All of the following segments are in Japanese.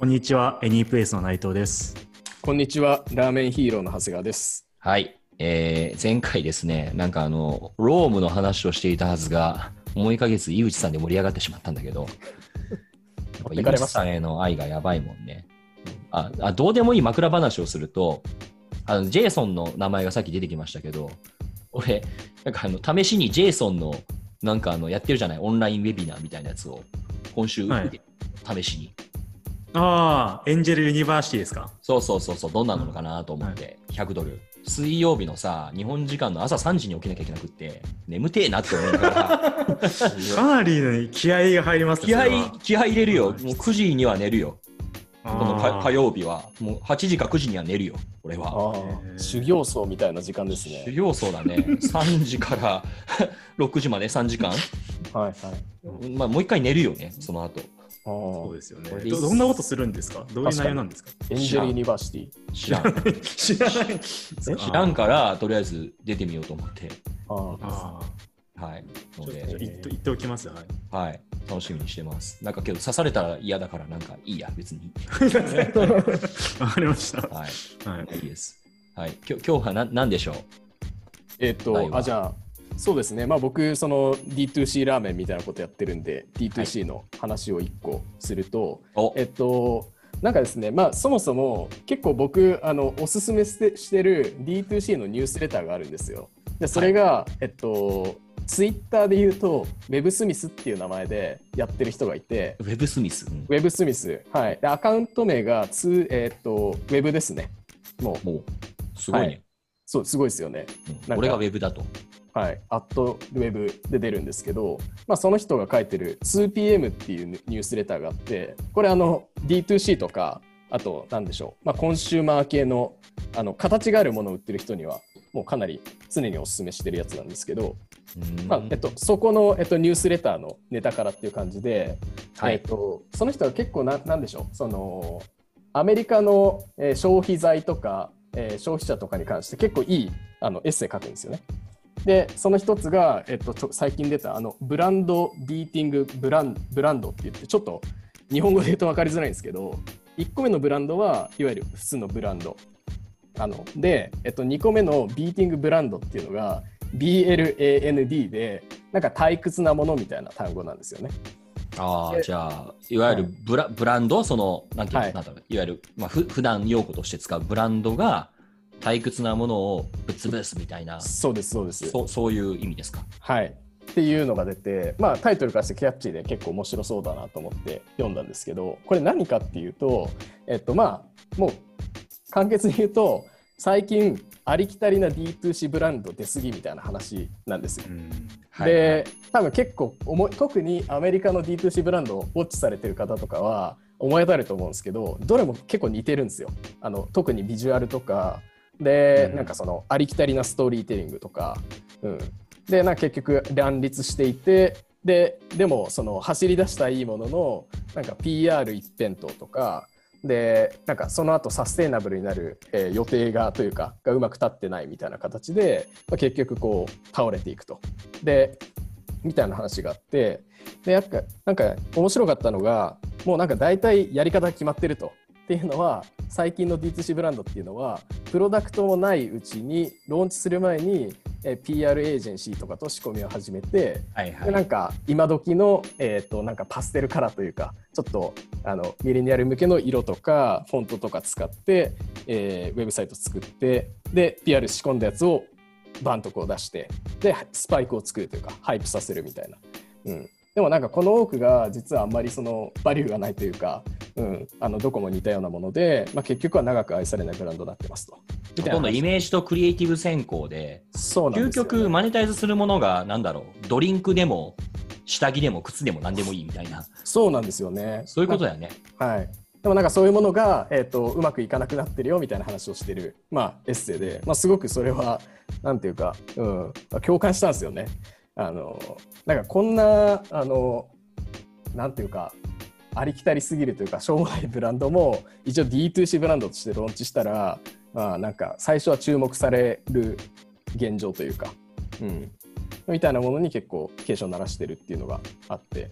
こんにちは。エニープレイスの内藤です。こんにちは。ラーメンヒーローの長谷川です。はい。えー、前回ですね、なんかあの、ロームの話をしていたはずが、もう1ヶ月、井内さんで盛り上がってしまったんだけど、井内さんへの愛がやばいもんね。ああどうでもいい枕話をすると、あのジェイソンの名前がさっき出てきましたけど、俺、なんかあの試しにジェイソンのなんかあのやってるじゃない、オンラインウェビナーみたいなやつを今週、はい、試しに。ああ、エンジェルユニバーシティですか？そうそうそうそう、どんなのかなと思って、はい、100ドル。水曜日のさ、日本時間の朝3時に起きなきゃいけなくって、眠てえなって思いながら。かなり気合が入りますね。気合気合入れるよ。もう9時には寝るよ。この火曜日は、もう8時か9時には寝るよ、俺は。修行僧みたいな時間ですね。修行僧だね。3時から6時まで3時間。はいはい。まあ、もう一回寝るよね、その後。そうですよねど。どんなことするんですか？どういう内容なんですか？エンジェルユニバーシティ。知らん。知らない。知らんから、とりあえず出てみようと思って。ああ。はい。ので言って言っておきますはい。はい。楽しみにしてます。なんかけど刺されたら嫌だからなんかいいや、別に。わかりました。はい。はい。いいです。はい。今日今日は何何でしょう？えっと、あ、じゃあ、そうですね。まあ僕、その D2C ラーメンみたいなことやってるんで、D2C の話を1個すると、はい、えっと、なんかですね、まあ、そもそも結構僕あのおすすめしてる D2C のニュースレターがあるんですよ。でそれが、はい、えっとツイッターで言うと、ウェブスミスっていう名前でやってる人がいて、ウェブスミス、うん、ウェブスミス。はい。で、アカウント名がつ、えー、っと、ウェブですね。もう。もうすごいね、はい、そう、すごいですよね。うん、俺がウェブだと。はい、アットウェブで出るんですけど、まあ、その人が書いてる 2PM っていうニュースレターがあって、これあの D2C とか、あと何でしょう、まあ、コンシューマー系のあの形があるものを売ってる人にはもうかなり常にお勧めしてるやつなんですけど、まあえっと、そこの、えっと、ニュースレターのネタからっていう感じで、はい、えっと、その人は結構ななんでしょうそのアメリカの、えー、消費財とか、えー、消費者とかに関して結構いいあのエッセイ書くんですよね。でその一つが、えっと、最近出たあのブランドビーティングブランブランドって言ってちょっと日本語で言うと分かりづらいんですけど1個目のブランドはいわゆる普通のブランド。あので、えっと、2個目のビーティングブランドっていうのが BLAND でなんか退屈なものみたいな単語なんですよね。ああ、じゃあ、いわゆるブラはい、ブランド、その、なんていうの、はい、なんだろう、いわゆる、まあ、ふ普段用語として使うブランドが、退屈なものをぶっ潰すみたいな、そうです、そうです。そそういう意味ですか？はい。っていうのが出て、まあ、タイトルからしてキャッチーで結構面白そうだなと思って読んだんですけど、これ何かっていうと、えっと、まあ、もう、簡潔に言うと、最近ありきたりな D2C ブランド出過ぎみたいな話なんですよ。はいはい、で多分結構特にアメリカの D2C ブランドをウォッチされてる方とかは思い当たると思うんですけどどれも結構似てるんですよ。あの特にビジュアルとかで、うん、なんかそのありきたりなストーリーテリングとか、うん、でな結局乱立していてででもその走り出したいいもののなんか PR 一辺倒とか。でなんかその後サステイナブルになる、えー、予定がというかがうまく立ってないみたいな形で、まあ、結局こう倒れていくと。でみたいな話があって。でやっぱなんか面白かったのがもうなんか大体やり方決まってると。っていうのは最近の D2C ブランドっていうのはプロダクトもないうちにローンチする前にえ PR エージェンシーとかと仕込みを始めて、はいはい、でなんか今時のえっ、ー、となんかパステルカラーというかちょっとあのミレニアル向けの色とかフォントとか使って、えー、ウェブサイト作ってで PR 仕込んだやつをバンとこう出してでスパイクを作るというか hype させるみたいな。うんでもなんかこの多くが実はあんまりそのバリューがないというか、うん、あのどこも似たようなもので、まあ、結局は長く愛されないブランドになってますと。ほとんどイメージとクリエイティブ先行で、そうなんです、ね、究極マネタイズするものが、なんだろう、ドリンクでも下着でも靴でも何でもいいみたいな。そうなんですよね。そういうことだよね。はい。でもなんかそういうものが、えーと、うまくいかなくなってるよみたいな話をしてる、まあ、エッセイで、まあ、すごくそれはなんていうか、うん、共感したんですよね。あのなんかこんなあのなんていうかありきたりすぎるというかしょうもないブランドも一応 D2C ブランドとしてローンチしたら、まあ、なんか最初は注目される現状というか、うん、みたいなものに結構警鐘を鳴らしてるっていうのがあって、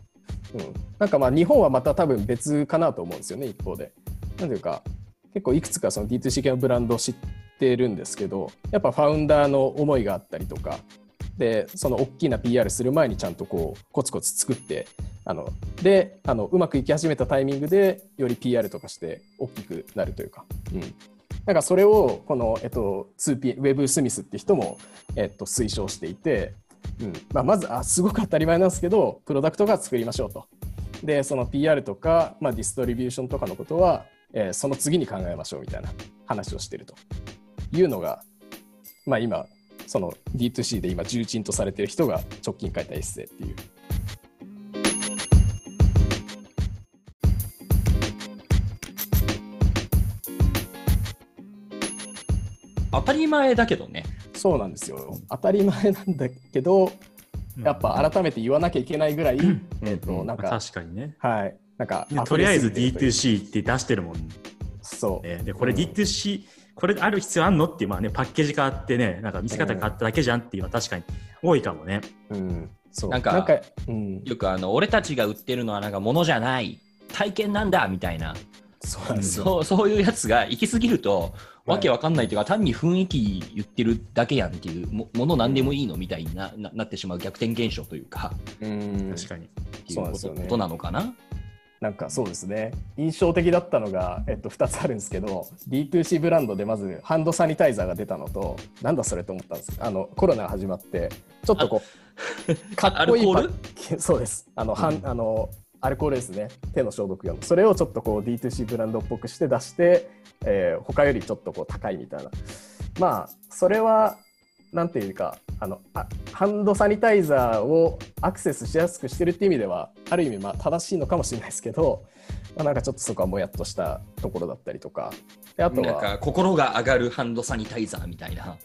うん、なんかまあ日本はまた多分別かなと思うんですよね一方で。なんていうか結構いくつかその D2C 系のブランドを知ってるんですけどやっぱファウンダーの思いがあったりとかでその大きな PR する前にちゃんとこうコツコツ作ってあのであのうまくいき始めたタイミングでより PR とかして大きくなるというか、うん、なんかそれをこの、えっと、2P ウェブ・スミスって人も、えっと、推奨していて、うん。まあ、まずあすごく当たり前なんですけどプロダクトが作りましょうと。でその PR とか、まあ、ディストリビューションとかのことは、えー、その次に考えましょうみたいな話をしてると。いうのが、まあ、今その D2C で今重鎮とされてる人が直近書いたエッセイっていう。当たり前だけどね。そうなんですよ。当たり前なんだけど、やっぱ改めて言わなきゃいけないぐらい、えっと、なんか、確かにね。はい。なんか、とりあえず D2C って出してるもん。そう。で、これ D2C、これある必要あんの？っていう、まあね、パッケージ変わってね、なんか見せ方変わっただけじゃんっていうのは確かに多いかもね。うん。そう。なんか、なんかうん、よくあの、俺たちが売ってるのはなんか物じゃない、体験なんだみたいな。そうそうそういうやつが行き過ぎると、わけわかんないというか、単に雰囲気言ってるだけやんっていうも、もの何でもいいのみたいになななってしまう逆転現象というか、うん確かに。っていうこと,、ね、ことなのかな。なんかそうですね。印象的だったのが、えっと、2つあるんですけど D2C ブランドでまずハンドサニタイザーが出たのとなんだそれと思ったんですあのコロナが始まってちょっとこうかっこいいそうです。あの、うん、あのアルコールですね。手の消毒用の。それをちょっとこう D2C ブランドっぽくして出して、えー、他よりちょっとこう高いみたいな。まあそれはなんていうかあのあハンドサニタイザーをアクセスしやすくしてるっていう意味ではある意味まあ正しいのかもしれないですけど、まあ、なんかちょっとそこはもやっとしたところだったりとか。であとは。なんか心が上がるハンドサニタイザーみたいな。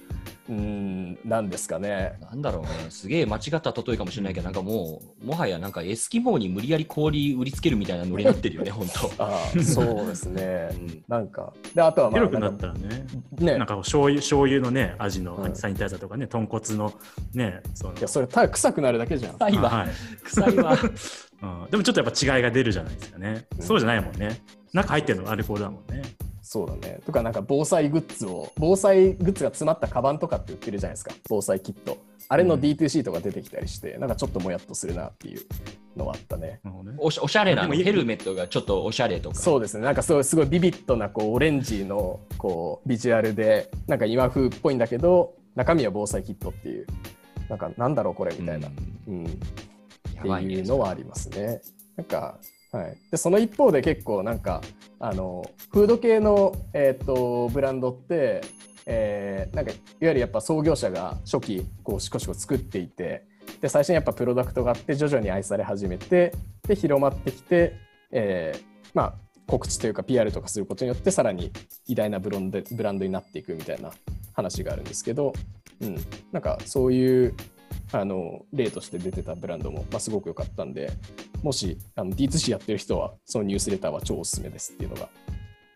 うんなんですかね。なんだろうね、すげえ間違った例えかもしれないけど、なんかもう、もはやなんかエスキモーに無理やり氷売りつけるみたいなノリになってるよね、本当。あそうですね。うん、なんか、であとは、まあ、広くなったらね、ねなんか醤油醤油のね、味のサニタイザーとかね、豚骨のね、そのいや、それ、ただ臭くなるだけじゃん。臭いわ。はい、臭いわ うん。でもちょっとやっぱ違いが出るじゃないですかね。うん、そうじゃないもんね。中入ってるのアルコールだもんね。そうだね。とか、なんか防災グッズを、防災グッズが詰まったカバンとかって売ってるじゃないですか、防災キット。あれの D2C とか出てきたりして、うん、なんかちょっともやっとするなっていうのはあったね。おしおしゃれなヘルメットがちょっとおしゃれとか。そうですね。なんかすごいすごいビビッドなこうオレンジのこうビジュアルで、なんか今風っぽいんだけど、中身は防災キットっていう、なんかなんだろうこれみたいな。うん、うん、っていうのはありますね。なんかはい、でその一方で結構なんかあのフード系の、えーと、ブランドって、えー、なんかいわゆるやっぱ創業者が初期こうしこしこ作っていてで最初にやっぱプロダクトがあって徐々に愛され始めてで広まってきて、えー、まあ告知というか PR とかすることによってさらに偉大なブロンブランドになっていくみたいな話があるんですけど、うん、なんかそういうあの例として出てたブランドも、まあ、すごく良かったんでもしあの D2C やってる人はそのニュースレターは超おすすめですっていうのが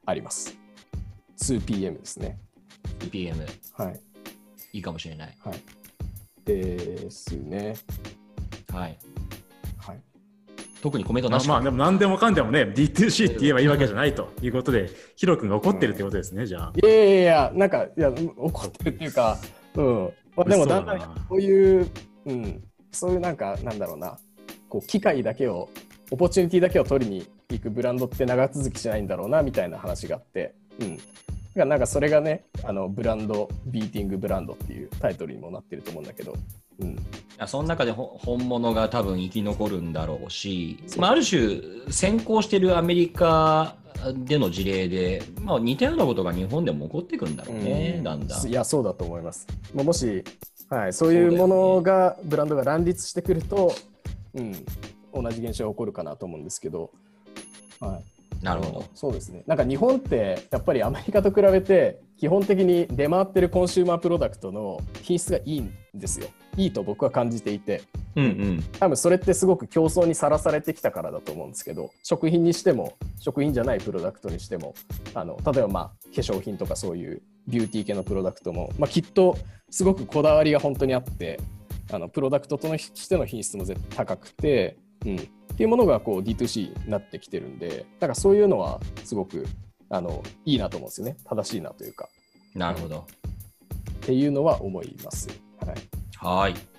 あります。2PM ですね。2PM はい。いいかもしれない。はい。ですね。はいはい特にコメントなしまあ、でも何でもかんでもね D2C って言えばいいわけじじゃないということでヒロ君が怒ってるってことですね、うん、じゃあ。いやいやいやなんかいや怒ってるっていうかうん。まあ、でもだんだんこういう、うん、そういうなんかなんだろうな。こう機会だけをオポチュニティだけを取りに行くブランドって長続きしないんだろうなみたいな話があって、うん、だからなんかそれがねあのブランドビーティングブランドっていうタイトルにもなってると思うんだけど、うん、いやその中で本物が多分生き残るんだろうし、まあ、ある種先行してるアメリカでの事例で、まあ、似たようなことが日本でも起こってくるんだろうね、うん、だんだん。いや、そうだと思います。もし、はい、そういうものが、ブランドが乱立してくると、うん、同じ現象が起こるかなと思うんですけど、はい、なるほど。そうですね。なんか日本ってやっぱりアメリカと比べて基本的に出回ってる consumer product の品質がいいんですよ。いいと僕は感じていて、うんうん。多分それってすごく競争にさらされてきたからだと思うんですけど、食品にしても食品じゃないプロダクトにしても、あの例えばまあ化粧品とかそういうビューティー系のプロダクトも、まあ、きっとすごくこだわりが本当にあって、あのプロダクトとしての品質も絶対高くて、うん、っていうものがこう D2C になってきてるんで、だからそういうのはすごくあのいいなと思うんですよね。正しいなというか。なるほど。っていうのは思います。はい。はい。